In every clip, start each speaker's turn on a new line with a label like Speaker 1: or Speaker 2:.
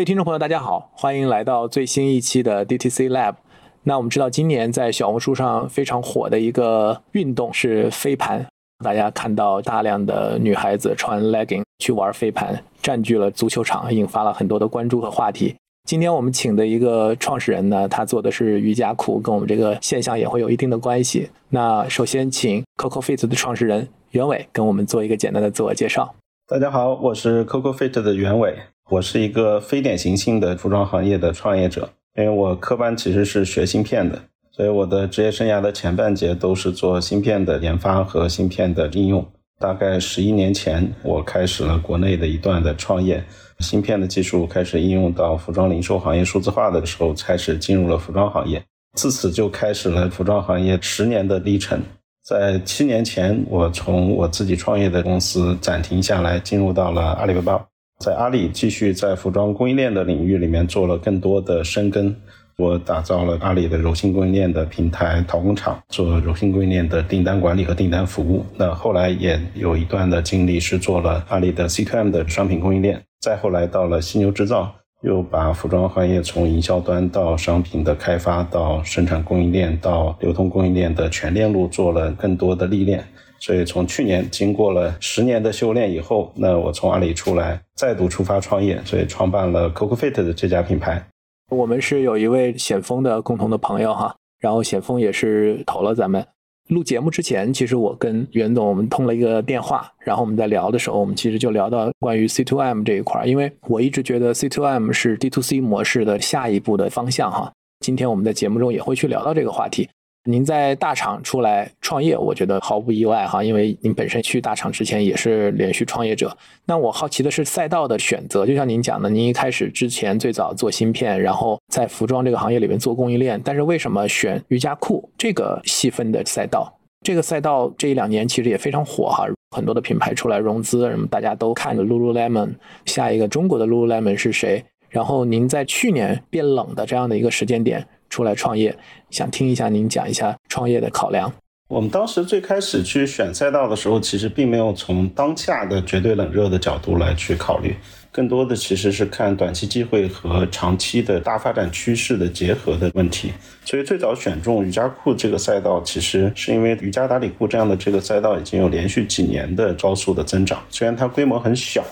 Speaker 1: 各位听众朋友，大家好，欢迎来到最新一期的 DTC Lab。那我们知道，今年在小红书上非常火的一个运动是飞盘，大家看到大量的女孩子穿 legging 去玩飞盘，占据了足球场，引发了很多的关注和话题。今天我们请的一个创始人呢，他做的是瑜伽裤，跟我们这个现象也会有一定的关系。那首先请 Coco Fit 的创始人袁伟跟我们做一个简单的自我介绍。
Speaker 2: 大家好，我是 Coco Fit 的袁伟，我是一个非典型性的服装行业的创业者。因为我科班其实是学芯片的，所以我的职业生涯的前半截都是做芯片的研发和芯片的应用。大概十一年前，我开始了国内的一段的创业。芯片的技术开始应用到服装零售行业数字化的时候，开始进入了服装行业，自此就开始了服装行业十年的历程。在七年前，我从我自己创业的公司暂停下来，进入到了阿里巴巴，在阿里继续在服装供应链的领域里面做了更多的深耕。我打造了阿里的柔性供应链的平台淘工厂，做柔性供应链的订单管理和订单服务。那后来也有一段的经历是做了阿里的 C2M 的商品供应链。再后来到了犀牛制造，又把服装行业从营销端到商品的开发到生产供应链到流通供应链的全链路做了更多的历练。所以从去年经过了十年的修炼以后，那我从阿里出来，再度出发创业，所以创办了 Coco Fit 的这家品牌。
Speaker 1: 我们是有一位险峰的共同的朋友哈，然后险峰也是投了咱们。录节目之前，其实我跟袁总我们通了一个电话，然后我们在聊的时候，我们其实就聊到关于 C to M 这一块，因为我一直觉得 C to M 是 D to C 模式的下一步的方向哈。今天我们在节目中也会去聊到这个话题。您在大厂出来创业，我觉得毫不意外哈，因为您本身去大厂之前也是连续创业者。那我好奇的是赛道的选择，就像您讲的，您一开始之前最早做芯片，然后在服装这个行业里面做供应链，但是为什么选瑜伽裤这个细分的赛道？这个赛道这一两年其实也非常火哈，很多的品牌出来融资，什么大家都看着 Lululemon，下一个中国的 Lululemon 是谁？然后您在去年变冷的这样的一个时间点。出来创业，想听一下您讲一下创业的考量。
Speaker 2: 我们当时最开始去选赛道的时候，其实并没有从当下的绝对冷热的角度来去考虑，更多的其实是看短期机会和长期的大发展趋势的结合的问题。所以最早选中瑜伽裤这个赛道，其实是因为瑜伽打底裤这样的这个赛道已经有连续几年的高速的增长，虽然它规模很小。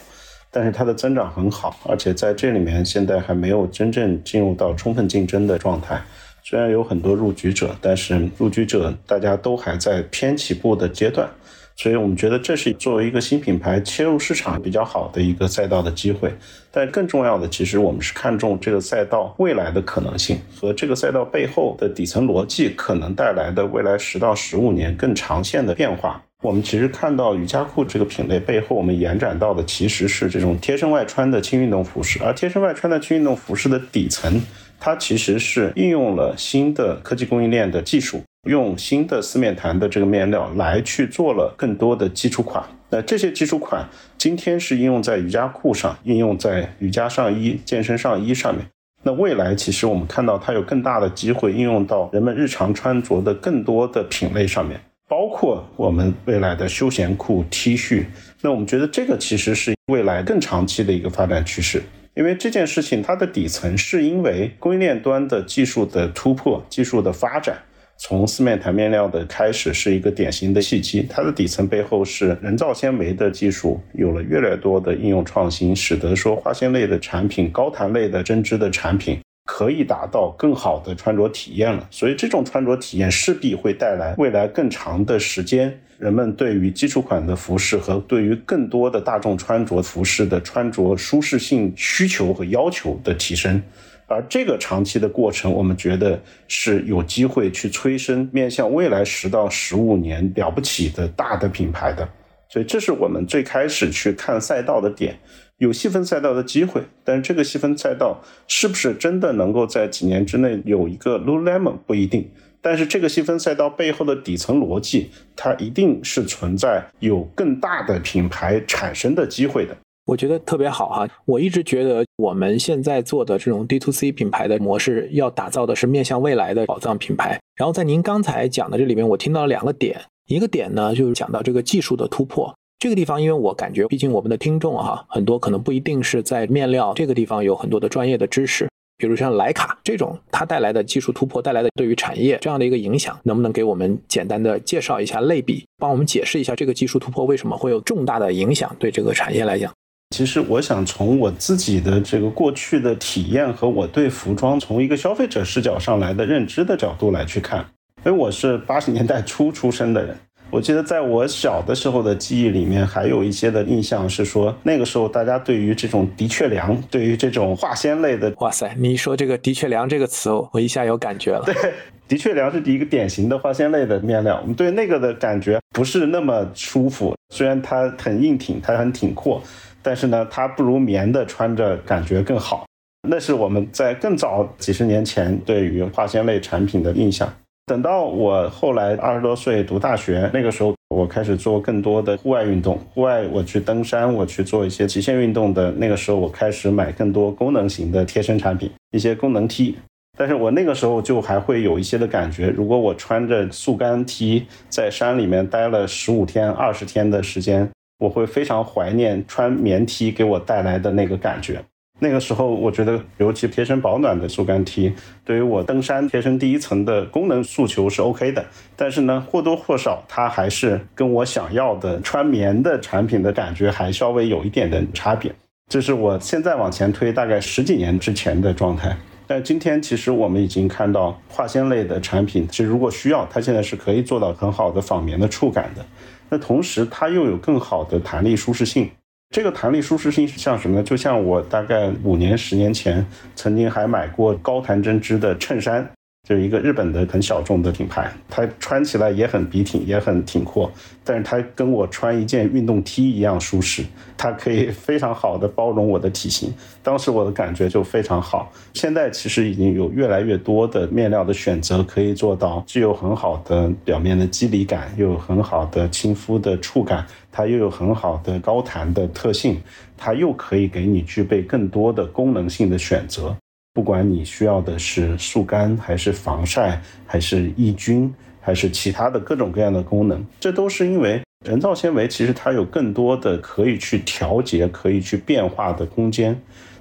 Speaker 2: 但是它的增长很好，而且在这里面现在还没有真正进入到充分竞争的状态。虽然有很多入局者，但是入局者大家都还在偏起步的阶段，所以我们觉得这是作为一个新品牌切入市场比较好的一个赛道的机会。但更重要的，其实我们是看重这个赛道未来的可能性和这个赛道背后的底层逻辑可能带来的未来十到十五年更长线的变化。我们其实看到瑜伽裤这个品类背后，我们延展到的其实是这种贴身外穿的轻运动服饰，而贴身外穿的轻运动服饰的底层，它其实是应用了新的科技供应链的技术，用新的四面弹的这个面料来去做了更多的基础款。那这些基础款今天是应用在瑜伽裤上，应用在瑜伽上衣、健身上衣上面。那未来其实我们看到它有更大的机会应用到人们日常穿着的更多的品类上面。包括我们未来的休闲裤、T 恤，那我们觉得这个其实是未来更长期的一个发展趋势。因为这件事情它的底层是因为供应链端的技术的突破、技术的发展，从四面弹面料的开始是一个典型的契机。它的底层背后是人造纤维的技术有了越来越多的应用创新，使得说化纤类的产品、高弹类的针织的产品。可以达到更好的穿着体验了，所以这种穿着体验势必会带来未来更长的时间，人们对于基础款的服饰和对于更多的大众穿着服饰的穿着舒适性需求和要求的提升，而这个长期的过程，我们觉得是有机会去催生面向未来十到十五年了不起的大的品牌的。所以这是我们最开始去看赛道的点，有细分赛道的机会，但是这个细分赛道是不是真的能够在几年之内有一个 Lululemon 不一定。但是这个细分赛道背后的底层逻辑，它一定是存在有更大的品牌产生的机会的。
Speaker 1: 我觉得特别好哈，我一直觉得我们现在做的这种 D to C 品牌的模式，要打造的是面向未来的宝藏品牌。然后在您刚才讲的这里面，我听到两个点，一个点呢就是讲到这个技术的突破。这个地方，因为我感觉，毕竟我们的听众哈，很多可能不一定是在面料这个地方有很多的专业的知识。比如像徕卡这种，它带来的技术突破带来的对于产业这样的一个影响，能不能给我们简单的介绍一下类比，帮我们解释一下这个技术突破为什么会有重大的影响对这个产业来讲？
Speaker 2: 其实我想从我自己的这个过去的体验和我对服装从一个消费者视角上来的认知的角度来去看，因为我是八十年代初出生的人。我记得在我小的时候的记忆里面，还有一些的印象是说，那个时候大家对于这种的确良，对于这种化纤类的，
Speaker 1: 哇塞，你一说这个的确良这个词，我一下有感觉了。
Speaker 2: 对，的确良是一个典型的化纤类的面料，我们对那个的感觉不是那么舒服。虽然它很硬挺，它很挺阔，但是呢，它不如棉的穿着感觉更好。那是我们在更早几十年前对于化纤类产品的印象。等到我后来二十多岁读大学，那个时候我开始做更多的户外运动，户外我去登山，我去做一些极限运动的。那个时候我开始买更多功能型的贴身产品，一些功能 T。但是我那个时候就还会有一些的感觉，如果我穿着速干 T 在山里面待了十五天、二十天的时间，我会非常怀念穿棉 T 给我带来的那个感觉。那个时候，我觉得尤其贴身保暖的速干 T，对于我登山贴身第一层的功能诉求是 OK 的。但是呢，或多或少它还是跟我想要的穿棉的产品的感觉还稍微有一点的差别。这是我现在往前推大概十几年之前的状态。但今天其实我们已经看到化纤类的产品，其实如果需要，它现在是可以做到很好的仿棉的触感的。那同时它又有更好的弹力舒适性。这个弹力舒适性是像什么呢？就像我大概五年、十年前曾经还买过高弹针织的衬衫。就是一个日本的很小众的品牌，它穿起来也很笔挺，也很挺阔，但是它跟我穿一件运动 T 一样舒适，它可以非常好的包容我的体型。当时我的感觉就非常好。现在其实已经有越来越多的面料的选择可以做到，既有很好的表面的肌理感，又有很好的亲肤的触感，它又有很好的高弹的特性，它又可以给你具备更多的功能性的选择。不管你需要的是速干，还是防晒，还是抑菌，还是其他的各种各样的功能，这都是因为人造纤维其实它有更多的可以去调节、可以去变化的空间。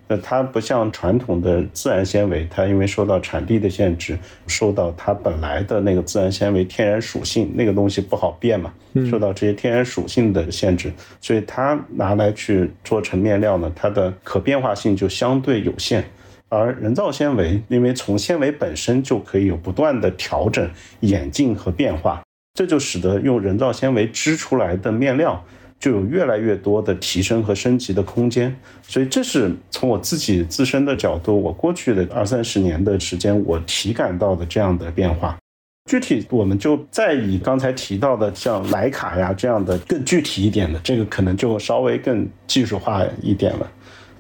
Speaker 2: 那它不像传统的自然纤维，它因为受到产地的限制，受到它本来的那个自然纤维天然属性，那个东西不好变嘛，受到这些天然属性的限制，所以它拿来去做成面料呢，它的可变化性就相对有限。而人造纤维，因为从纤维本身就可以有不断的调整、演进和变化，这就使得用人造纤维织出来的面料就有越来越多的提升和升级的空间。所以，这是从我自己自身的角度，我过去的二三十年的时间，我体感到的这样的变化。具体，我们就再以刚才提到的像徕卡呀这样的更具体一点的，这个可能就稍微更技术化一点了。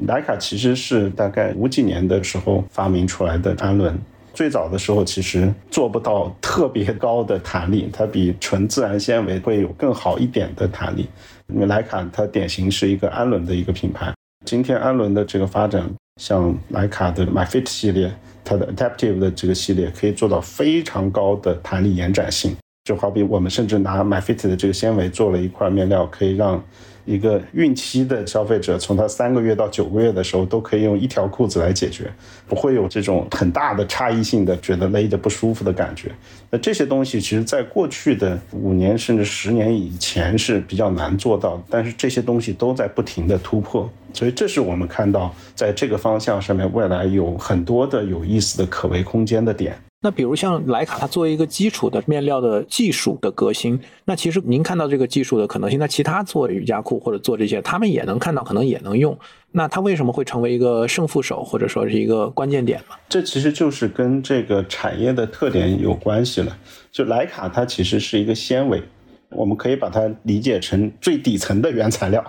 Speaker 2: 徕卡其实是大概五几年的时候发明出来的氨纶，最早的时候其实做不到特别高的弹力，它比纯自然纤维会有更好一点的弹力。因为徕卡它典型是一个氨纶的一个品牌，今天氨纶的这个发展，像徕卡的 MyFit 系列，它的 Adaptive 的这个系列可以做到非常高的弹力延展性，就好比我们甚至拿 MyFit 的这个纤维做了一块面料，可以让。一个孕期的消费者，从他三个月到九个月的时候，都可以用一条裤子来解决，不会有这种很大的差异性的觉得勒着不舒服的感觉。那这些东西，其实在过去的五年甚至十年以前是比较难做到，但是这些东西都在不停的突破，所以这是我们看到在这个方向上面未来有很多的有意思的可为空间的点。
Speaker 1: 那比如像莱卡，它作为一个基础的面料的技术的革新，那其实您看到这个技术的可能性，那其他做瑜伽裤或者做这些，他们也能看到，可能也能用。那它为什么会成为一个胜负手，或者说是一个关键点呢？
Speaker 2: 这其实就是跟这个产业的特点有关系了。就莱卡，它其实是一个纤维，我们可以把它理解成最底层的原材料。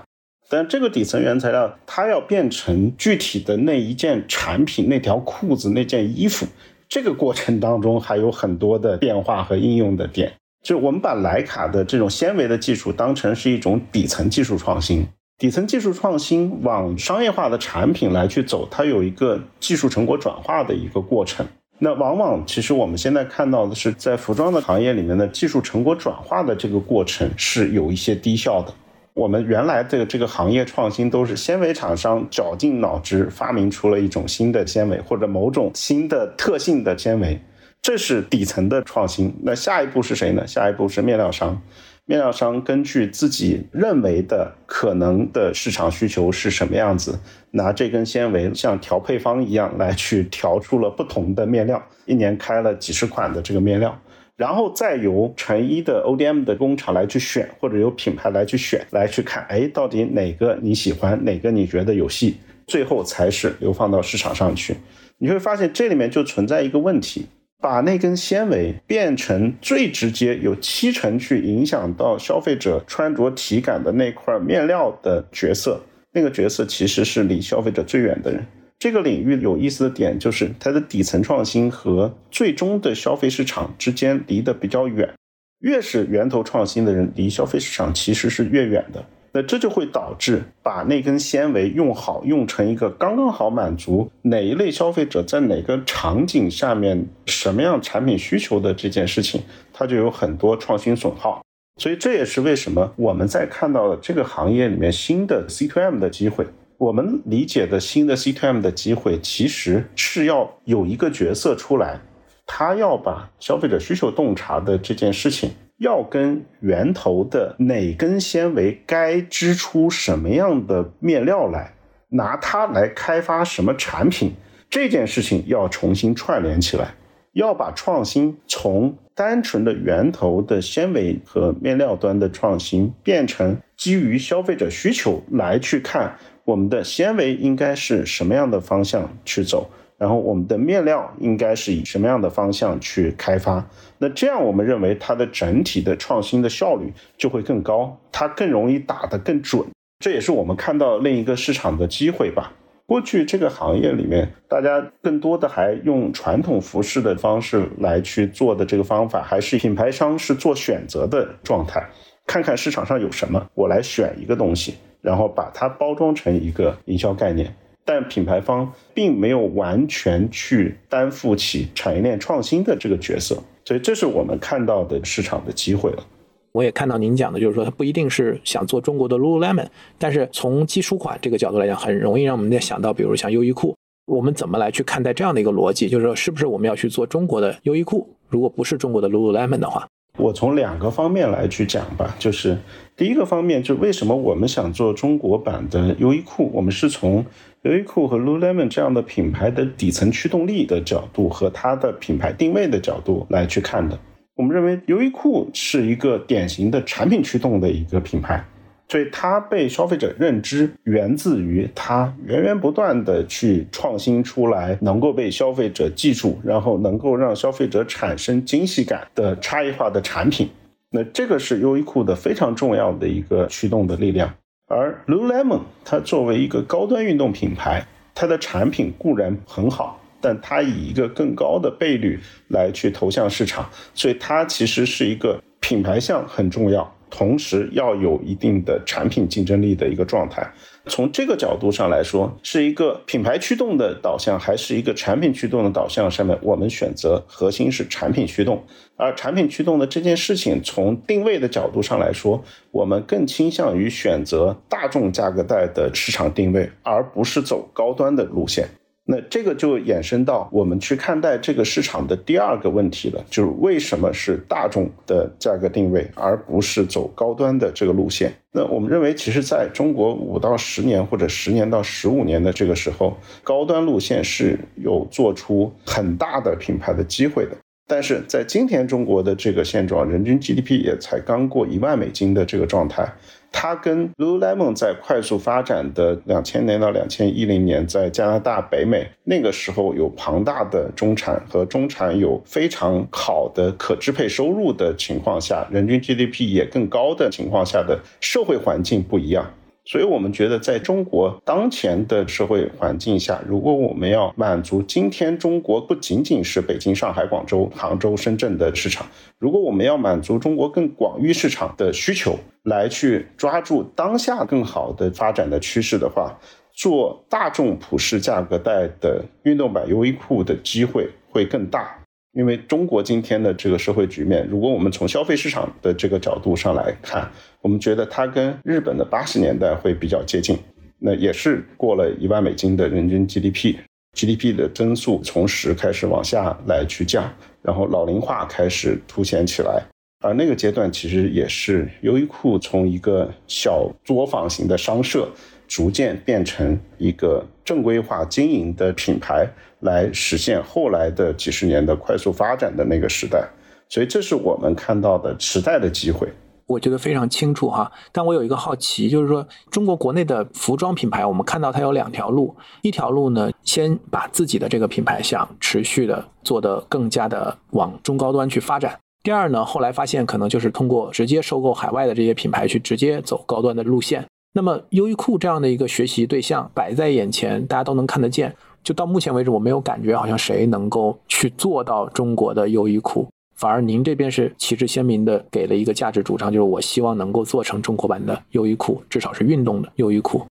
Speaker 2: 但这个底层原材料，它要变成具体的那一件产品、那条裤子、那件衣服，这个过程当中还有很多的变化和应用的点。就我们把莱卡的这种纤维的技术当成是一种底层技术创新，底层技术创新往商业化的产品来去走，它有一个技术成果转化的一个过程。那往往其实我们现在看到的是，在服装的行业里面的技术成果转化的这个过程是有一些低效的。我们原来的这个行业创新都是纤维厂商绞尽脑汁发明出了一种新的纤维或者某种新的特性的纤维，这是底层的创新。那下一步是谁呢？下一步是面料商。面料商根据自己认为的可能的市场需求是什么样子，拿这根纤维像调配方一样来去调出了不同的面料，一年开了几十款的这个面料，然后再由成衣的 ODM 的工厂来去选，或者由品牌来去选，来去看，哎，到底哪个你喜欢，哪个你觉得有戏，最后才是流放到市场上去。你会发现这里面就存在一个问题。把那根纤维变成最直接有七成去影响到消费者穿着体感的那块面料的角色，那个角色其实是离消费者最远的人。这个领域有意思的点就是它的底层创新和最终的消费市场之间离得比较远，越是源头创新的人，离消费市场其实是越远的。那这就会导致把那根纤维用好，用成一个刚刚好满足哪一类消费者在哪个场景下面什么样产品需求的这件事情，它就有很多创新损耗。所以这也是为什么我们在看到这个行业里面新的 C to M 的机会，我们理解的新的 C to M 的机会，其实是要有一个角色出来，他要把消费者需求洞察的这件事情。要跟源头的哪根纤维该织出什么样的面料来，拿它来开发什么产品，这件事情要重新串联起来，要把创新从单纯的源头的纤维和面料端的创新，变成基于消费者需求来去看我们的纤维应该是什么样的方向去走。然后我们的面料应该是以什么样的方向去开发？那这样我们认为它的整体的创新的效率就会更高，它更容易打得更准。这也是我们看到另一个市场的机会吧。过去这个行业里面，大家更多的还用传统服饰的方式来去做的这个方法，还是品牌商是做选择的状态，看看市场上有什么，我来选一个东西，然后把它包装成一个营销概念。但品牌方并没有完全去担负起产业链创新的这个角色，所以这是我们看到的市场的机会了。
Speaker 1: 我也看到您讲的，就是说它不一定是想做中国的 Lululemon，但是从基础款这个角度来讲，很容易让我们想到，比如像优衣库，我们怎么来去看待这样的一个逻辑？就是说，是不是我们要去做中国的优衣库？如果不是中国的 Lululemon 的话？
Speaker 2: 我从两个方面来去讲吧，就是第一个方面，就为什么我们想做中国版的优衣库，我们是从优衣库和 Lululemon 这样的品牌的底层驱动力的角度和它的品牌定位的角度来去看的。我们认为优衣库是一个典型的产品驱动的一个品牌。所以它被消费者认知源自于它源源不断的去创新出来，能够被消费者记住，然后能够让消费者产生惊喜感的差异化的产品。那这个是优衣库的非常重要的一个驱动的力量。而 Lululemon 它作为一个高端运动品牌，它的产品固然很好，但它以一个更高的倍率来去投向市场，所以它其实是一个品牌项很重要。同时要有一定的产品竞争力的一个状态。从这个角度上来说，是一个品牌驱动的导向，还是一个产品驱动的导向？上面我们选择核心是产品驱动。而产品驱动的这件事情，从定位的角度上来说，我们更倾向于选择大众价格带的市场定位，而不是走高端的路线。那这个就衍生到我们去看待这个市场的第二个问题了，就是为什么是大众的价格定位，而不是走高端的这个路线？那我们认为，其实在中国五到十年或者十年到十五年的这个时候，高端路线是有做出很大的品牌的机会的。但是在今天中国的这个现状，人均 GDP 也才刚过一万美金的这个状态。它跟 Lululemon 在快速发展的两千年到两千一零年，在加拿大、北美那个时候有庞大的中产和中产有非常好的可支配收入的情况下，人均 GDP 也更高的情况下的社会环境不一样。所以我们觉得，在中国当前的社会环境下，如果我们要满足今天中国不仅仅是北京、上海、广州、杭州、深圳的市场，如果我们要满足中国更广域市场的需求，来去抓住当下更好的发展的趋势的话，做大众普适价格带的运动版优衣库的机会会更大。因为中国今天的这个社会局面，如果我们从消费市场的这个角度上来看，我们觉得它跟日本的八十年代会比较接近。那也是过了一万美金的人均 GDP，GDP 的增速从十开始往下来去降，然后老龄化开始凸显起来。而那个阶段其实也是优衣库从一个小作坊型的商社，逐渐变成一个正规化经营的品牌。来实现后来的几十年的快速发展的那个时代，所以这是我们看到的时代的机会。
Speaker 1: 我觉得非常清楚哈，但我有一个好奇，就是说中国国内的服装品牌，我们看到它有两条路，一条路呢，先把自己的这个品牌想持续的做得更加的往中高端去发展；第二呢，后来发现可能就是通过直接收购海外的这些品牌去直接走高端的路线。那么优衣库这样的一个学习对象摆在眼前，大家都能看得见。就到目前为止，我没有感觉好像谁能够去做到中国的优衣库，反而您这边是旗帜鲜明的给了一个价值主张，就是我希望能够做成中国版的优衣库，至少是运动的优衣库。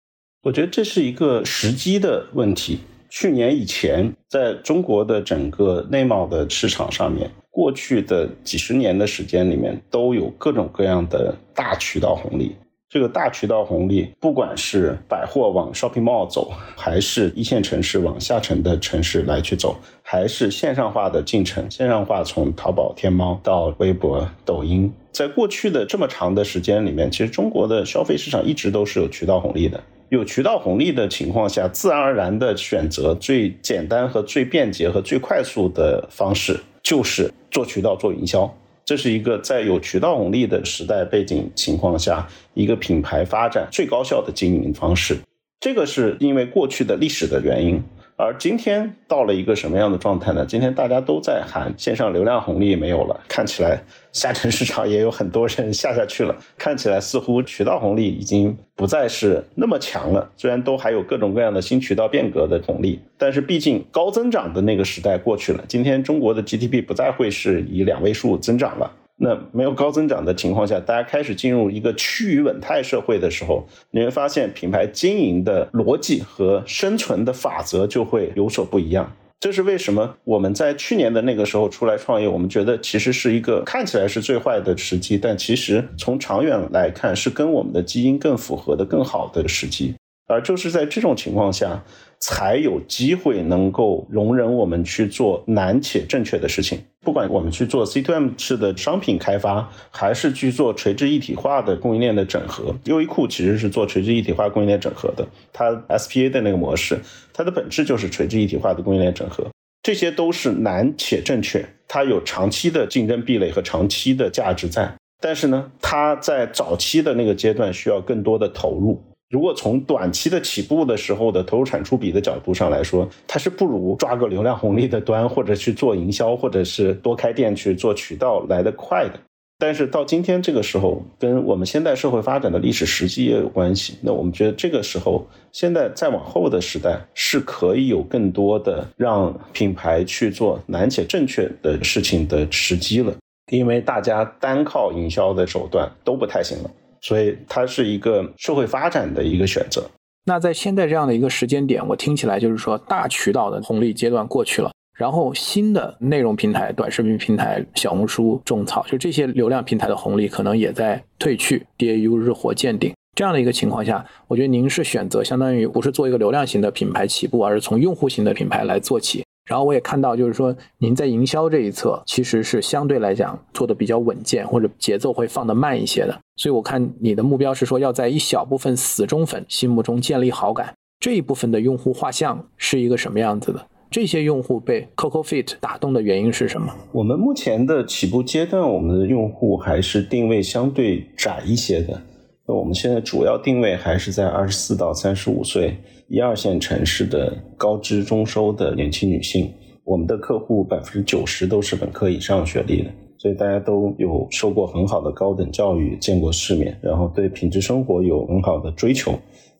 Speaker 2: 我觉得这是一个时机的问题。去年以前，在中国的整个内贸的市场上面，过去的几十年的时间里面，都有各种各样的大渠道红利。这个大渠道红利，不管是百货往 shopping mall 走，还是一线城市往下沉的城市来去走，还是线上化的进程，线上化从淘宝、天猫到微博、抖音，在过去的这么长的时间里面，其实中国的消费市场一直都是有渠道红利的。有渠道红利的情况下，自然而然的选择最简单和最便捷和最快速的方式，就是做渠道做营销。这是一个在有渠道红利的时代背景情况下，一个品牌发展最高效的经营方式。这个是因为过去的历史的原因。而今天到了一个什么样的状态呢？今天大家都在喊线上流量红利没有了，看起来下沉市场也有很多人下下去了，看起来似乎渠道红利已经不再是那么强了。虽然都还有各种各样的新渠道变革的红利，但是毕竟高增长的那个时代过去了。今天中国的 GDP 不再会是以两位数增长了。那没有高增长的情况下，大家开始进入一个趋于稳态社会的时候，你会发现品牌经营的逻辑和生存的法则就会有所不一样。这是为什么我们在去年的那个时候出来创业，我们觉得其实是一个看起来是最坏的时机，但其实从长远来看是跟我们的基因更符合的更好的时机。而就是在这种情况下。才有机会能够容忍我们去做难且正确的事情。不管我们去做 C to M 式的商品开发，还是去做垂直一体化的供应链的整合，优衣库其实是做垂直一体化供应链整合的。它 SPA 的那个模式，它的本质就是垂直一体化的供应链整合。这些都是难且正确，它有长期的竞争壁垒和长期的价值在。但是呢，它在早期的那个阶段需要更多的投入。如果从短期的起步的时候的投入产出比的角度上来说，它是不如抓个流量红利的端，或者去做营销，或者是多开店去做渠道来得快的。但是到今天这个时候，跟我们现代社会发展的历史时机也有关系。那我们觉得这个时候，现在再往后的时代是可以有更多的让品牌去做难且正确的事情的时机了，因为大家单靠营销的手段都不太行了。所以它是一个社会发展的一个选择。
Speaker 1: 那在现在这样的一个时间点，我听起来就是说大渠道的红利阶段过去了，然后新的内容平台、短视频平台、小红书种草，就这些流量平台的红利可能也在退去，DAU 日活见顶。这样的一个情况下，我觉得您是选择相当于不是做一个流量型的品牌起步，而是从用户型的品牌来做起。然后我也看到，就是说您在营销这一侧其实是相对来讲做的比较稳健，或者节奏会放得慢一些的。所以我看你的目标是说要在一小部分死忠粉心目中建立好感，这一部分的用户画像是一个什么样子的？这些用户被 Coco Fit 打动的原因是什么？
Speaker 2: 我们目前的起步阶段，我们的用户还是定位相对窄一些的。那我们现在主要定位还是在二十四到三十五岁一二线城市的高知中收的年轻女性。我们的客户百分之九十都是本科以上学历的。所以大家都有受过很好的高等教育，见过世面，然后对品质生活有很好的追求。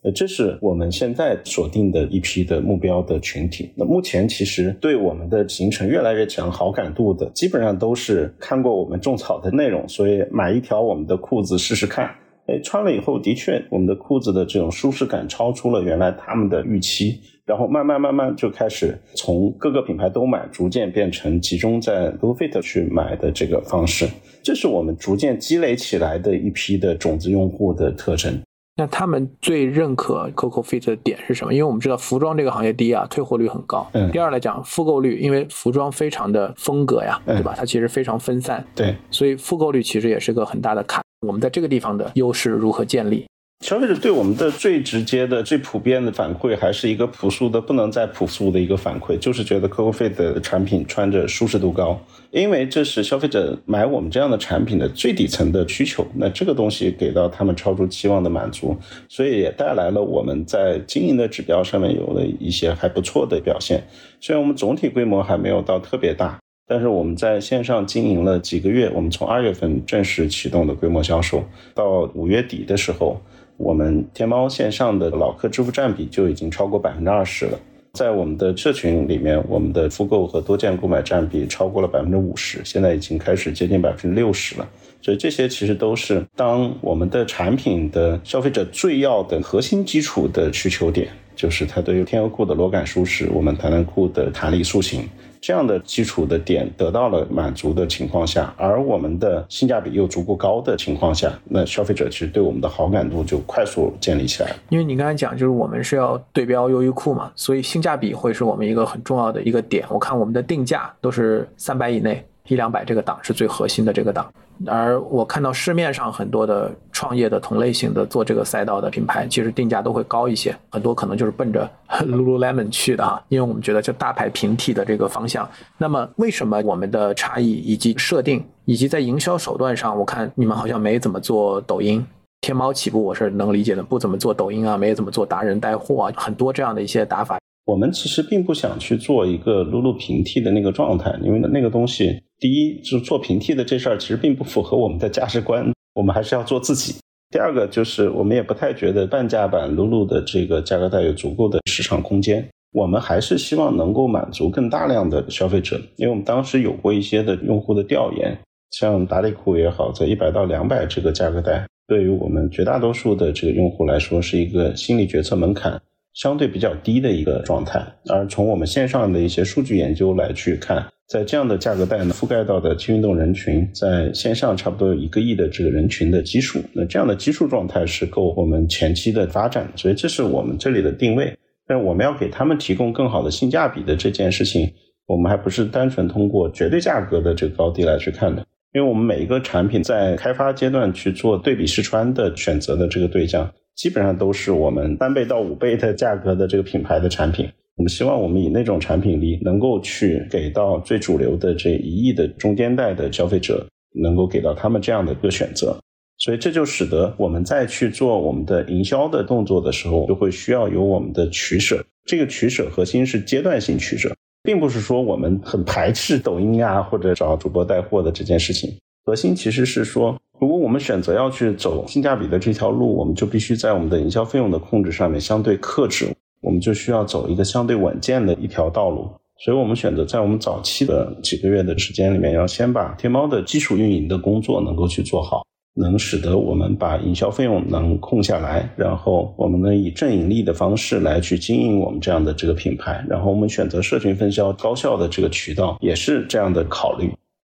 Speaker 2: 呃，这是我们现在锁定的一批的目标的群体。那目前其实对我们的行程越来越强好感度的，基本上都是看过我们种草的内容，所以买一条我们的裤子试试看。哎，穿了以后的确，我们的裤子的这种舒适感超出了原来他们的预期。然后慢慢慢慢就开始从各个品牌都买，逐渐变成集中在 Lulufit 去买的这个方式。这是我们逐渐积累起来的一批的种子用户的特征。
Speaker 1: 那他们最认可 Coco Fit 的点是什么？因为我们知道服装这个行业第一啊，退货率很高。
Speaker 2: 嗯。
Speaker 1: 第二来讲，复购率，因为服装非常的风格呀，对吧？它其实非常分散。
Speaker 2: 对。
Speaker 1: 所以复购率其实也是个很大的坎。我们在这个地方的优势如何建立？
Speaker 2: 消费者对我们的最直接的、最普遍的反馈，还是一个朴素的不能再朴素的一个反馈，就是觉得 Coco Fit 的产品穿着舒适度高，因为这是消费者买我们这样的产品的最底层的需求。那这个东西给到他们超出期望的满足，所以也带来了我们在经营的指标上面有了一些还不错的表现。虽然我们总体规模还没有到特别大，但是我们在线上经营了几个月，我们从二月份正式启动的规模销售，到五月底的时候。我们天猫线上的老客支付占比就已经超过百分之二十了，在我们的社群里面，我们的复购和多件购买占比超过了百分之五十，现在已经开始接近百分之六十了。所以这些其实都是当我们的产品的消费者最要的核心基础的需求点，就是它对于天鹅裤的裸感舒适，我们弹弹裤的弹力塑形。这样的基础的点得到了满足的情况下，而我们的性价比又足够高的情况下，那消费者其实对我们的好感度就快速建立起来。
Speaker 1: 因为你刚才讲，就是我们是要对标优衣库嘛，所以性价比会是我们一个很重要的一个点。我看我们的定价都是三百以内。一两百这个档是最核心的这个档，而我看到市面上很多的创业的同类型的做这个赛道的品牌，其实定价都会高一些，很多可能就是奔着 Lululemon 去的哈，因为我们觉得这大牌平替的这个方向。那么为什么我们的差异以及设定，以及在营销手段上，我看你们好像没怎么做抖音，天猫起步我是能理解的，不怎么做抖音啊，没怎么做达人带货啊，很多这样的一些打法。
Speaker 2: 我们其实并不想去做一个撸撸平替的那个状态，因为那个东西，第一就是做平替的这事儿，其实并不符合我们的价值观。我们还是要做自己。第二个就是我们也不太觉得半价版撸撸的这个价格带有足够的市场空间。我们还是希望能够满足更大量的消费者，因为我们当时有过一些的用户的调研，像打底裤也好，在一百到两百这个价格带，对于我们绝大多数的这个用户来说，是一个心理决策门槛。相对比较低的一个状态，而从我们线上的一些数据研究来去看，在这样的价格带呢，覆盖到的轻运动人群，在线上差不多有一个亿的这个人群的基数，那这样的基数状态是够我们前期的发展，所以这是我们这里的定位。但我们要给他们提供更好的性价比的这件事情，我们还不是单纯通过绝对价格的这个高低来去看的，因为我们每一个产品在开发阶段去做对比试穿的选择的这个对象。基本上都是我们三倍到五倍的价格的这个品牌的产品，我们希望我们以那种产品力能够去给到最主流的这一亿的中间代的消费者，能够给到他们这样的一个选择，所以这就使得我们再去做我们的营销的动作的时候，就会需要有我们的取舍。这个取舍核心是阶段性取舍，并不是说我们很排斥抖音啊或者找主播带货的这件事情，核心其实是说。如果我们选择要去走性价比的这条路，我们就必须在我们的营销费用的控制上面相对克制，我们就需要走一个相对稳健的一条道路。所以，我们选择在我们早期的几个月的时间里面，要先把天猫的基础运营的工作能够去做好，能使得我们把营销费用能控下来，然后我们能以正盈利的方式来去经营我们这样的这个品牌。然后，我们选择社群分销高效的这个渠道，也是这样的考虑。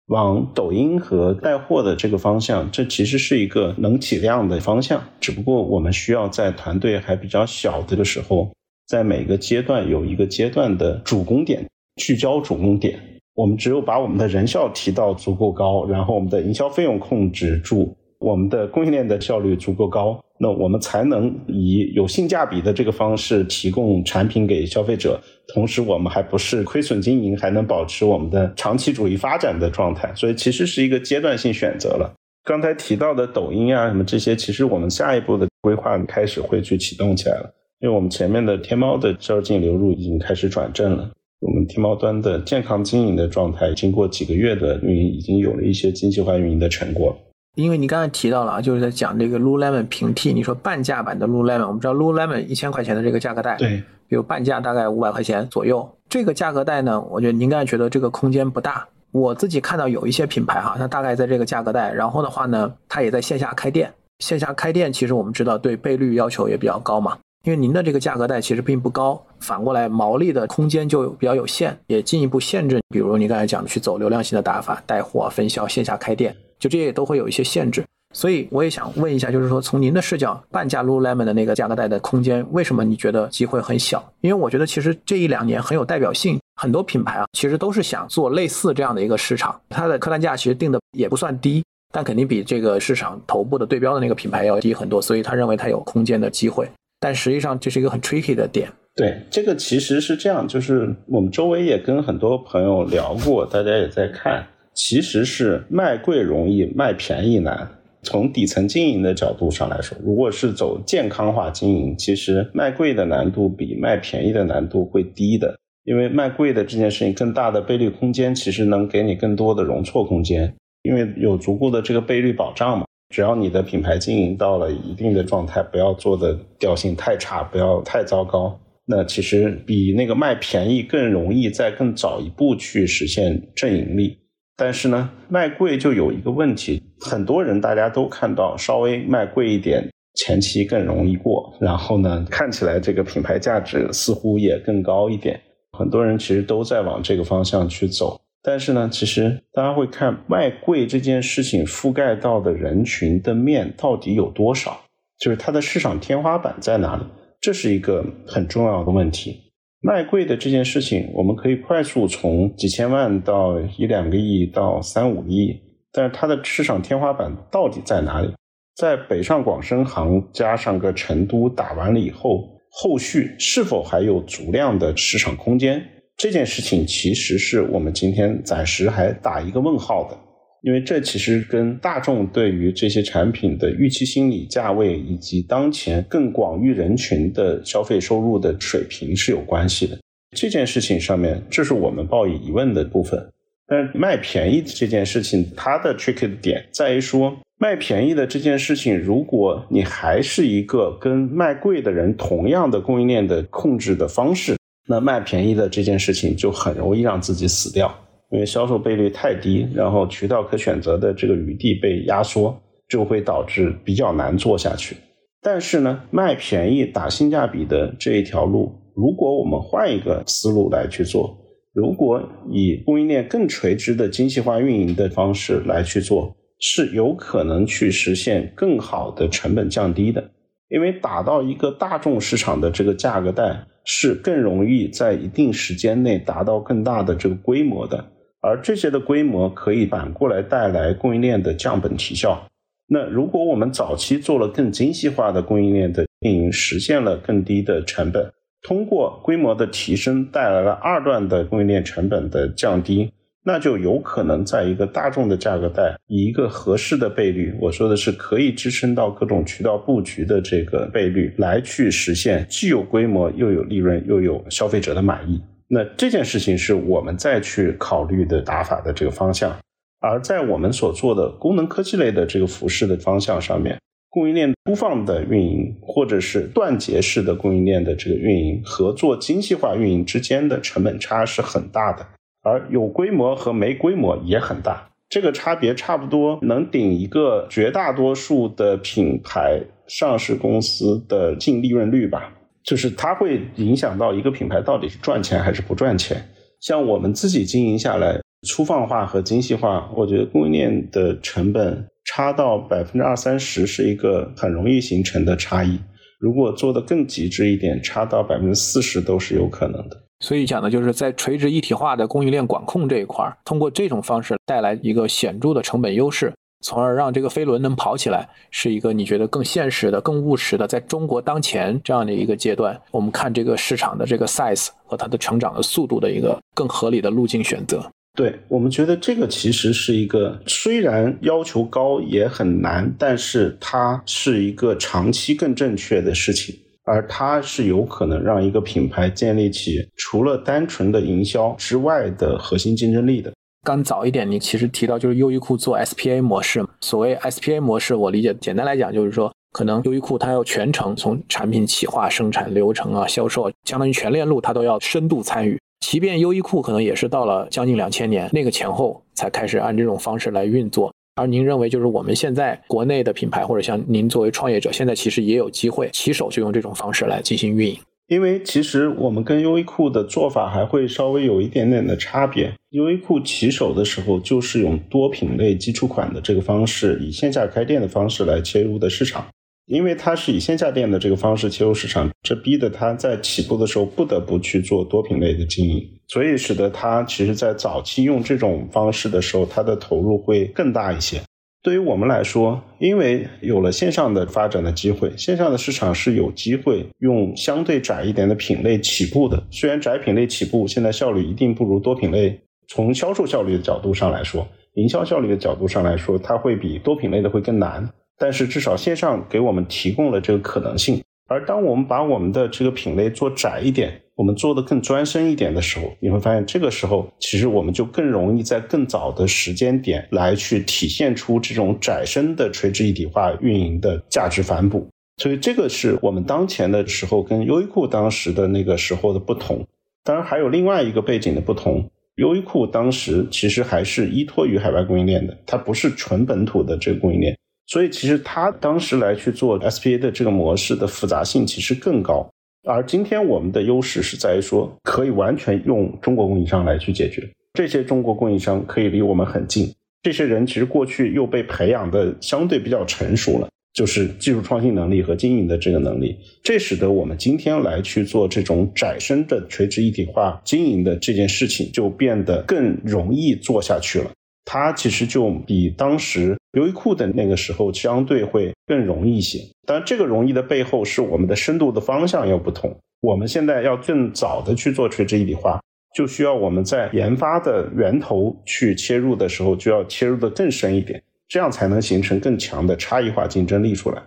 Speaker 2: 往抖音和带货的这个方向，这其实是一个能起量的方向。只不过我们需要在团队还比较小的时候，在每个阶段有一个阶段的主攻点，聚焦主攻点。我们只有把我们的人效提到足够高，然后我们的营销费用控制住，我们的供应链的效率足够高，那我们才能以有性价比的这个方式提供产品给消费者，同时我们还不是亏损经营，还能保持我们的长期主义发展的状态。所以其实是一个阶段性选择了。刚才提到的抖音啊什么这些，其实我们下一步的规划开始会去启动起来了，因为我们前面的天猫的销售净流入已经开始转正了。我们天猫端的健康经营的状态，经过几个月的运营，已经有了一些精细化运营的成果。
Speaker 1: 因为你刚才提到了啊，就是在讲这个 Lululemon 平替，你说半价版的 Lululemon，我们知道 Lululemon 一千块钱的这个价格带，
Speaker 2: 对，
Speaker 1: 有半价大概五百块钱左右。这个价格带呢，我觉得您刚才觉得这个空间不大。我自己看到有一些品牌哈，它大概在这个价格带，然后的话呢，它也在线下开店。线下开店其实我们知道对倍率要求也比较高嘛，因为您的这个价格带其实并不高，反过来毛利的空间就比较有限，也进一步限制。比如你刚才讲的去走流量型的打法，带货分销，线下开店。就这些都会有一些限制，所以我也想问一下，就是说从您的视角，半价 Lululemon 的那个价格带的空间，为什么你觉得机会很小？因为我觉得其实这一两年很有代表性，很多品牌啊，其实都是想做类似这样的一个市场，它的客单价其实定的也不算低，但肯定比这个市场头部的对标的那个品牌要低很多，所以他认为他有空间的机会，但实际上这是一个很 tricky 的点。
Speaker 2: 对，这个其实是这样，就是我们周围也跟很多朋友聊过，大家也在看。其实是卖贵容易卖便宜难。从底层经营的角度上来说，如果是走健康化经营，其实卖贵的难度比卖便宜的难度会低的。因为卖贵的这件事情，更大的倍率空间其实能给你更多的容错空间，因为有足够的这个倍率保障嘛。只要你的品牌经营到了一定的状态，不要做的调性太差，不要太糟糕，那其实比那个卖便宜更容易在更早一步去实现正盈利。但是呢，卖贵就有一个问题，很多人大家都看到，稍微卖贵一点，前期更容易过，然后呢，看起来这个品牌价值似乎也更高一点，很多人其实都在往这个方向去走。但是呢，其实大家会看卖贵这件事情覆盖到的人群的面到底有多少，就是它的市场天花板在哪里，这是一个很重要的问题。卖贵的这件事情，我们可以快速从几千万到一两个亿到三五亿，但是它的市场天花板到底在哪里？在北上广深杭加上个成都打完了以后，后续是否还有足量的市场空间？这件事情其实是我们今天暂时还打一个问号的。因为这其实跟大众对于这些产品的预期心理、价位以及当前更广域人群的消费收入的水平是有关系的。这件事情上面，这是我们抱以疑问的部分。但是卖便宜这件事情，它的 trick 点在于说，卖便宜的这件事情，如果你还是一个跟卖贵的人同样的供应链的控制的方式，那卖便宜的这件事情就很容易让自己死掉。因为销售倍率太低，然后渠道可选择的这个余地被压缩，就会导致比较难做下去。但是呢，卖便宜打性价比的这一条路，如果我们换一个思路来去做，如果以供应链更垂直的精细化运营的方式来去做，是有可能去实现更好的成本降低的。因为打到一个大众市场的这个价格带，是更容易在一定时间内达到更大的这个规模的。而这些的规模可以反过来带来供应链的降本提效。那如果我们早期做了更精细化的供应链的运营，实现了更低的成本，通过规模的提升带来了二段的供应链成本的降低，那就有可能在一个大众的价格带，以一个合适的倍率，我说的是可以支撑到各种渠道布局的这个倍率，来去实现既有规模又有利润又有消费者的满意。那这件事情是我们再去考虑的打法的这个方向，而在我们所做的功能科技类的这个服饰的方向上面，供应链粗放的运营或者是断节式的供应链的这个运营合作精细化运营之间的成本差是很大的，而有规模和没规模也很大，这个差别差不多能顶一个绝大多数的品牌上市公司的净利润率吧。就是它会影响到一个品牌到底是赚钱还是不赚钱。像我们自己经营下来，粗放化和精细化，我觉得供应链的成本差到百分之二三十是一个很容易形成的差异。如果做的更极致一点，差到百分之四十都是有可能的。
Speaker 1: 所以讲的就是在垂直一体化的供应链管控这一块，通过这种方式带来一个显著的成本优势。从而让这个飞轮能跑起来，是一个你觉得更现实的、更务实的，在中国当前这样的一个阶段，我们看这个市场的这个 size 和它的成长的速度的一个更合理的路径选择。
Speaker 2: 对我们觉得这个其实是一个虽然要求高也很难，但是它是一个长期更正确的事情，而它是有可能让一个品牌建立起除了单纯的营销之外的核心竞争力的。
Speaker 1: 刚早一点，你其实提到就是优衣库做 SPA 模式。所谓 SPA 模式，我理解简单来讲就是说，可能优衣库它要全程从产品企划、生产流程啊、销售，相当于全链路它都要深度参与。即便优衣库可能也是到了将近两千年那个前后才开始按这种方式来运作，而您认为就是我们现在国内的品牌或者像您作为创业者，现在其实也有机会起手就用这种方式来进行运营。
Speaker 2: 因为其实我们跟优衣库的做法还会稍微有一点点的差别。优衣库起手的时候就是用多品类基础款的这个方式，以线下开店的方式来切入的市场。因为它是以线下店的这个方式切入市场，这逼得它在起步的时候不得不去做多品类的经营，所以使得它其实在早期用这种方式的时候，它的投入会更大一些。对于我们来说，因为有了线上的发展的机会，线上的市场是有机会用相对窄一点的品类起步的。虽然窄品类起步现在效率一定不如多品类，从销售效率的角度上来说，营销效率的角度上来说，它会比多品类的会更难。但是至少线上给我们提供了这个可能性，而当我们把我们的这个品类做窄一点，我们做的更专深一点的时候，你会发现这个时候其实我们就更容易在更早的时间点来去体现出这种窄深的垂直一体化运营的价值反哺。所以这个是我们当前的时候跟优衣库当时的那个时候的不同。当然还有另外一个背景的不同，优衣库当时其实还是依托于海外供应链的，它不是纯本土的这个供应链。所以，其实它当时来去做 SPA 的这个模式的复杂性其实更高，而今天我们的优势是在于说，可以完全用中国供应商来去解决。这些中国供应商可以离我们很近，这些人其实过去又被培养的相对比较成熟了，就是技术创新能力和经营的这个能力，这使得我们今天来去做这种窄深的垂直一体化经营的这件事情，就变得更容易做下去了。它其实就比当时优衣库的那个时候相对会更容易一些。但，这个容易的背后是我们的深度的方向要不同。我们现在要更早的去做垂直一体化，就需要我们在研发的源头去切入的时候，就要切入的更深一点，这样才能形成更强的差异化竞争力出来。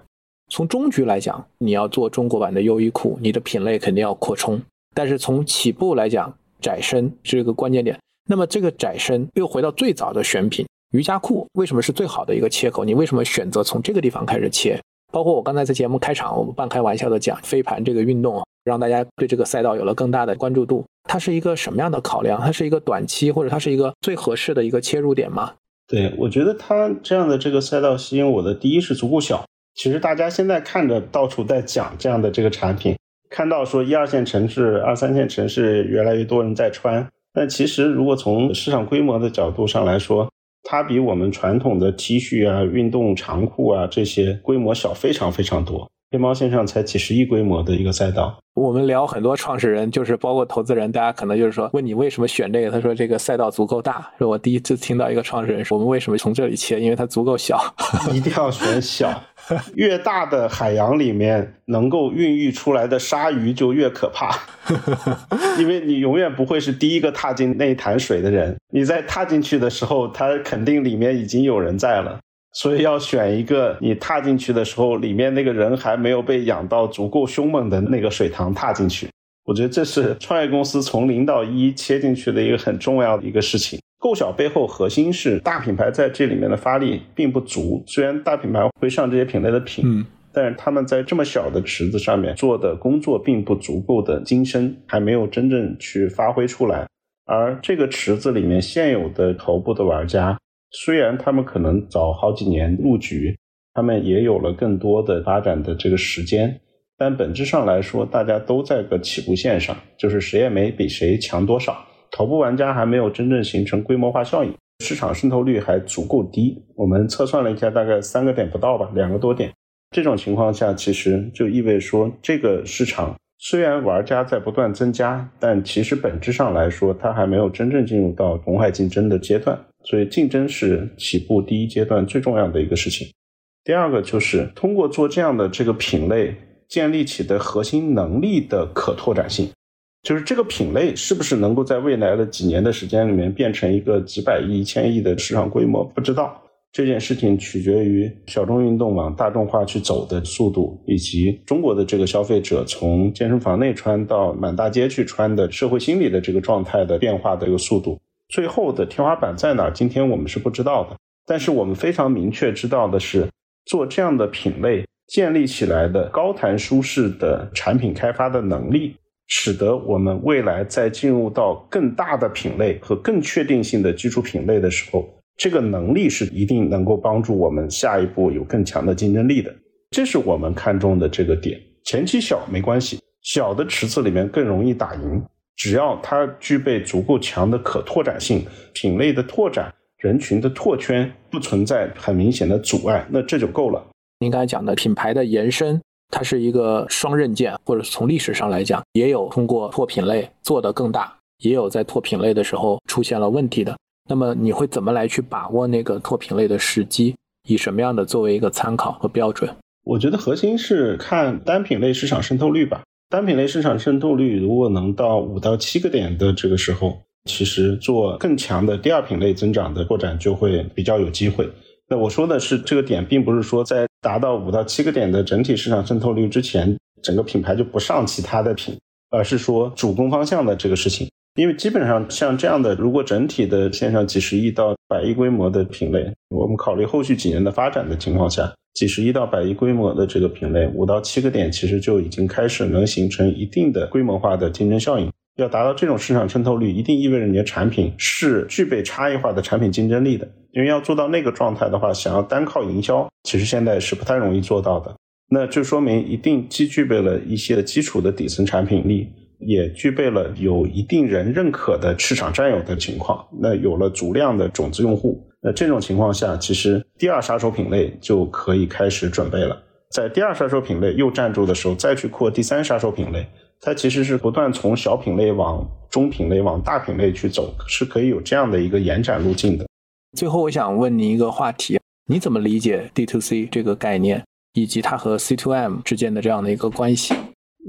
Speaker 1: 从中局来讲，你要做中国版的优衣库，你的品类肯定要扩充。但是从起步来讲，窄深是一个关键点。那么这个窄身又回到最早的选品瑜伽裤，为什么是最好的一个切口？你为什么选择从这个地方开始切？包括我刚才在节目开场，我们半开玩笑的讲飞盘这个运动，让大家对这个赛道有了更大的关注度。它是一个什么样的考量？它是一个短期，或者它是一个最合适的一个切入点吗？
Speaker 2: 对，我觉得它这样的这个赛道吸引我的第一是足够小。其实大家现在看着到处在讲这样的这个产品，看到说一二线城市、二三线城市越来越多人在穿。但其实，如果从市场规模的角度上来说，它比我们传统的 T 恤啊、运动长裤啊这些规模小非常非常多。天猫线上才几十亿规模的一个赛道。
Speaker 1: 我们聊很多创始人，就是包括投资人，大家可能就是说问你为什么选这个，他说这个赛道足够大。是我第一次听到一个创始人说我们为什么从这里切，因为它足够小。
Speaker 2: 一定要选小，越大的海洋里面能够孕育出来的鲨鱼就越可怕，因为你永远不会是第一个踏进那一潭水的人。你在踏进去的时候，它肯定里面已经有人在了。所以要选一个你踏进去的时候，里面那个人还没有被养到足够凶猛的那个水塘踏进去。我觉得这是创业公司从零到一切进去的一个很重要的一个事情。够小背后核心是大品牌在这里面的发力并不足。虽然大品牌会上这些品类的品，但是他们在这么小的池子上面做的工作并不足够的精深，还没有真正去发挥出来。而这个池子里面现有的头部的玩家。虽然他们可能早好几年入局，他们也有了更多的发展的这个时间，但本质上来说，大家都在个起步线上，就是谁也没比谁强多少。头部玩家还没有真正形成规模化效应，市场渗透率还足够低。我们测算了一下，大概三个点不到吧，两个多点。这种情况下，其实就意味着说，这个市场虽然玩家在不断增加，但其实本质上来说，它还没有真正进入到红海竞争的阶段。所以，竞争是起步第一阶段最重要的一个事情。第二个就是通过做这样的这个品类，建立起的核心能力的可拓展性。就是这个品类是不是能够在未来的几年的时间里面变成一个几百亿、一千亿的市场规模，不知道。这件事情取决于小众运动往大众化去走的速度，以及中国的这个消费者从健身房内穿到满大街去穿的社会心理的这个状态的变化的一个速度。最后的天花板在哪？今天我们是不知道的。但是我们非常明确知道的是，做这样的品类建立起来的高弹舒适的产品开发的能力，使得我们未来在进入到更大的品类和更确定性的基础品类的时候。这个能力是一定能够帮助我们下一步有更强的竞争力的，这是我们看中的这个点。前期小没关系，小的池子里面更容易打赢。只要它具备足够强的可拓展性，品类的拓展、人群的拓圈不存在很明显的阻碍，那这就够了。
Speaker 1: 您刚才讲的品牌的延伸，它是一个双刃剑，或者从历史上来讲，也有通过拓品类做得更大，也有在拓品类的时候出现了问题的。那么你会怎么来去把握那个拓品类的时机？以什么样的作为一个参考和标准？
Speaker 2: 我觉得核心是看单品类市场渗透率吧。单品类市场渗透率如果能到五到七个点的这个时候，其实做更强的第二品类增长的拓展就会比较有机会。那我说的是这个点，并不是说在达到五到七个点的整体市场渗透率之前，整个品牌就不上其他的品，而是说主攻方向的这个事情。因为基本上像这样的，如果整体的线上几十亿到百亿规模的品类，我们考虑后续几年的发展的情况下，几十亿到百亿规模的这个品类，五到七个点其实就已经开始能形成一定的规模化的竞争效应。要达到这种市场渗透率，一定意味着你的产品是具备差异化的产品竞争力的。因为要做到那个状态的话，想要单靠营销，其实现在是不太容易做到的。那就说明一定既具备了一些基础的底层产品力。也具备了有一定人认可的市场占有的情况，那有了足量的种子用户，那这种情况下，其实第二杀手品类就可以开始准备了。在第二杀手品类又站住的时候，再去扩第三杀手品类，它其实是不断从小品类往中品类往大品类去走，是可以有这样的一个延展路径的。
Speaker 1: 最后，我想问你一个话题：你怎么理解 D to C 这个概念，以及它和 C to M 之间的这样的一个关系？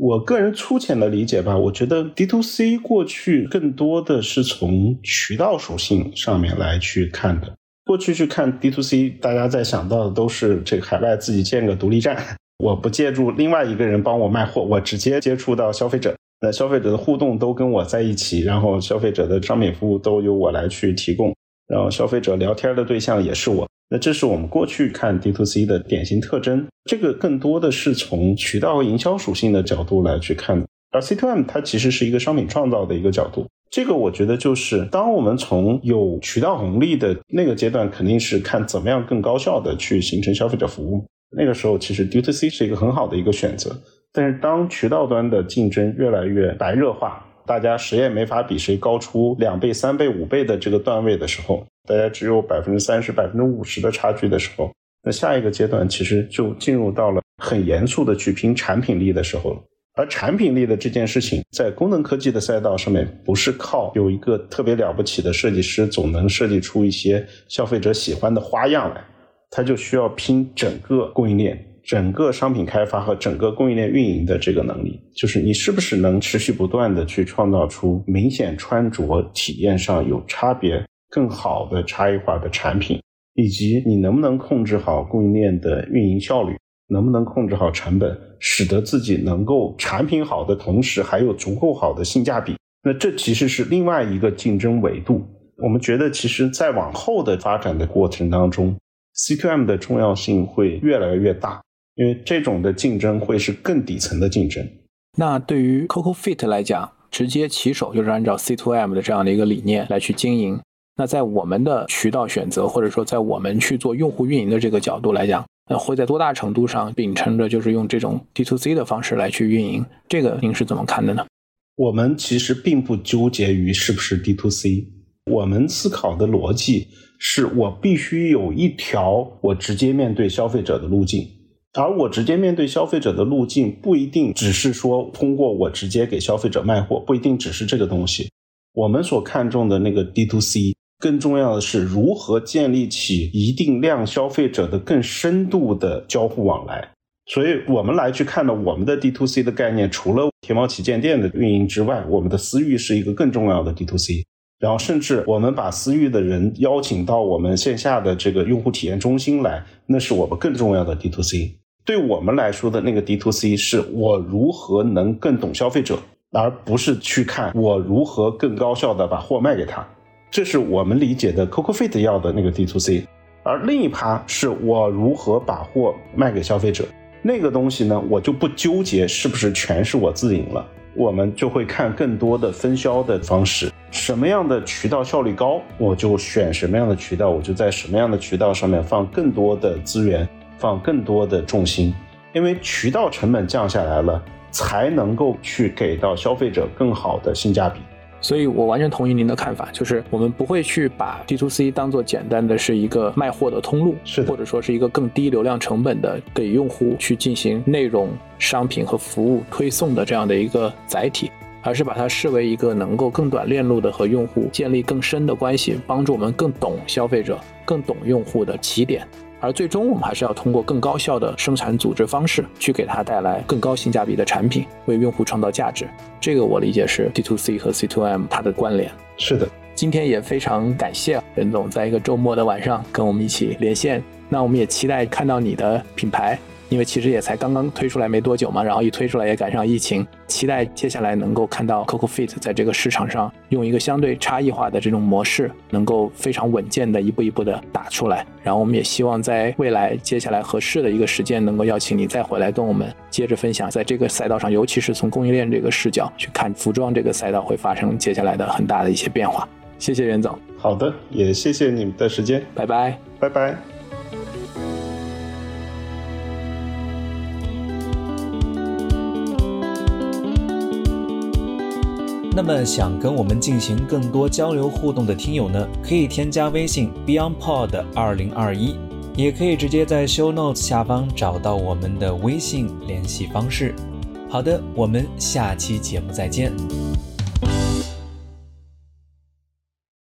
Speaker 2: 我个人粗浅的理解吧，我觉得 D to C 过去更多的是从渠道属性上面来去看的。过去去看 D to C，大家在想到的都是这个海外自己建个独立站，我不借助另外一个人帮我卖货，我直接接触到消费者，那消费者的互动都跟我在一起，然后消费者的商品服务都由我来去提供，然后消费者聊天的对象也是我。那这是我们过去看 D to C 的典型特征，这个更多的是从渠道和营销属性的角度来去看的，而 C to M 它其实是一个商品创造的一个角度。这个我觉得就是当我们从有渠道红利的那个阶段，肯定是看怎么样更高效的去形成消费者服务。那个时候其实 D to C 是一个很好的一个选择。但是当渠道端的竞争越来越白热化，大家谁也没法比谁高出两倍、三倍、五倍的这个段位的时候。大家只有百分之三十、百分之五十的差距的时候，那下一个阶段其实就进入到了很严肃的去拼产品力的时候了。而产品力的这件事情，在功能科技的赛道上面，不是靠有一个特别了不起的设计师总能设计出一些消费者喜欢的花样来，它就需要拼整个供应链、整个商品开发和整个供应链运营的这个能力，就是你是不是能持续不断的去创造出明显穿着体验上有差别。更好的差异化的产品，以及你能不能控制好供应链的运营效率，能不能控制好成本，使得自己能够产品好的同时还有足够好的性价比。那这其实是另外一个竞争维度。我们觉得，其实再往后的发展的过程当中，C to M 的重要性会越来越大，因为这种的竞争会是更底层的竞争。
Speaker 1: 那对于 Coco Fit 来讲，直接起手就是按照 C to M 的这样的一个理念来去经营。那在我们的渠道选择，或者说在我们去做用户运营的这个角度来讲，那会在多大程度上秉承着就是用这种 D to C 的方式来去运营？这个您是怎么看的呢？
Speaker 2: 我们其实并不纠结于是不是 D to C，我们思考的逻辑是我必须有一条我直接面对消费者的路径。而我直接面对消费者的路径，不一定只是说通过我直接给消费者卖货，不一定只是这个东西。我们所看重的那个 D to C，更重要的是如何建立起一定量消费者的更深度的交互往来。所以，我们来去看到我们的 D to C 的概念，除了天猫旗舰店的运营之外，我们的私域是一个更重要的 D to C。然后，甚至我们把私域的人邀请到我们线下的这个用户体验中心来，那是我们更重要的 D to C。对我们来说的那个 D to C，是我如何能更懂消费者，而不是去看我如何更高效的把货卖给他。这是我们理解的 CocoFit 要的那个 D to C。而另一趴是我如何把货卖给消费者，那个东西呢，我就不纠结是不是全是我自营了。我们就会看更多的分销的方式，什么样的渠道效率高，我就选什么样的渠道，我就在什么样的渠道上面放更多的资源，放更多的重心，因为渠道成本降下来了，才能够去给到消费者更好的性价比。
Speaker 1: 所以我完全同意您的看法，就是我们不会去把 D to C 当做简单的是一个卖货的通路，
Speaker 2: 是
Speaker 1: 或者说是一个更低流量成本的给用户去进行内容、商品和服务推送的这样的一个载体，而是把它视为一个能够更短链路的和用户建立更深的关系，帮助我们更懂消费者、更懂用户的起点。而最终，我们还是要通过更高效的生产组织方式，去给它带来更高性价比的产品，为用户创造价值。这个我理解是 D to C 和 C to M 它的关联。
Speaker 2: 是的，
Speaker 1: 今天也非常感谢任总在一个周末的晚上跟我们一起连线。那我们也期待看到你的品牌。因为其实也才刚刚推出来没多久嘛，然后一推出来也赶上疫情，期待接下来能够看到 Coco Fit 在这个市场上用一个相对差异化的这种模式，能够非常稳健的一步一步的打出来。然后我们也希望在未来接下来合适的一个时间，能够邀请你再回来跟我们接着分享，在这个赛道上，尤其是从供应链这个视角去看服装这个赛道会发生接下来的很大的一些变化。谢谢袁总，
Speaker 2: 好的，也谢谢你们的时间，
Speaker 1: 拜拜，
Speaker 2: 拜拜。
Speaker 3: 那么想跟我们进行更多交流互动的听友呢，可以添加微信 BeyondPod 二零二一，也可以直接在 Show Notes 下方找到我们的微信联系方式。好的，我们下期节目再见。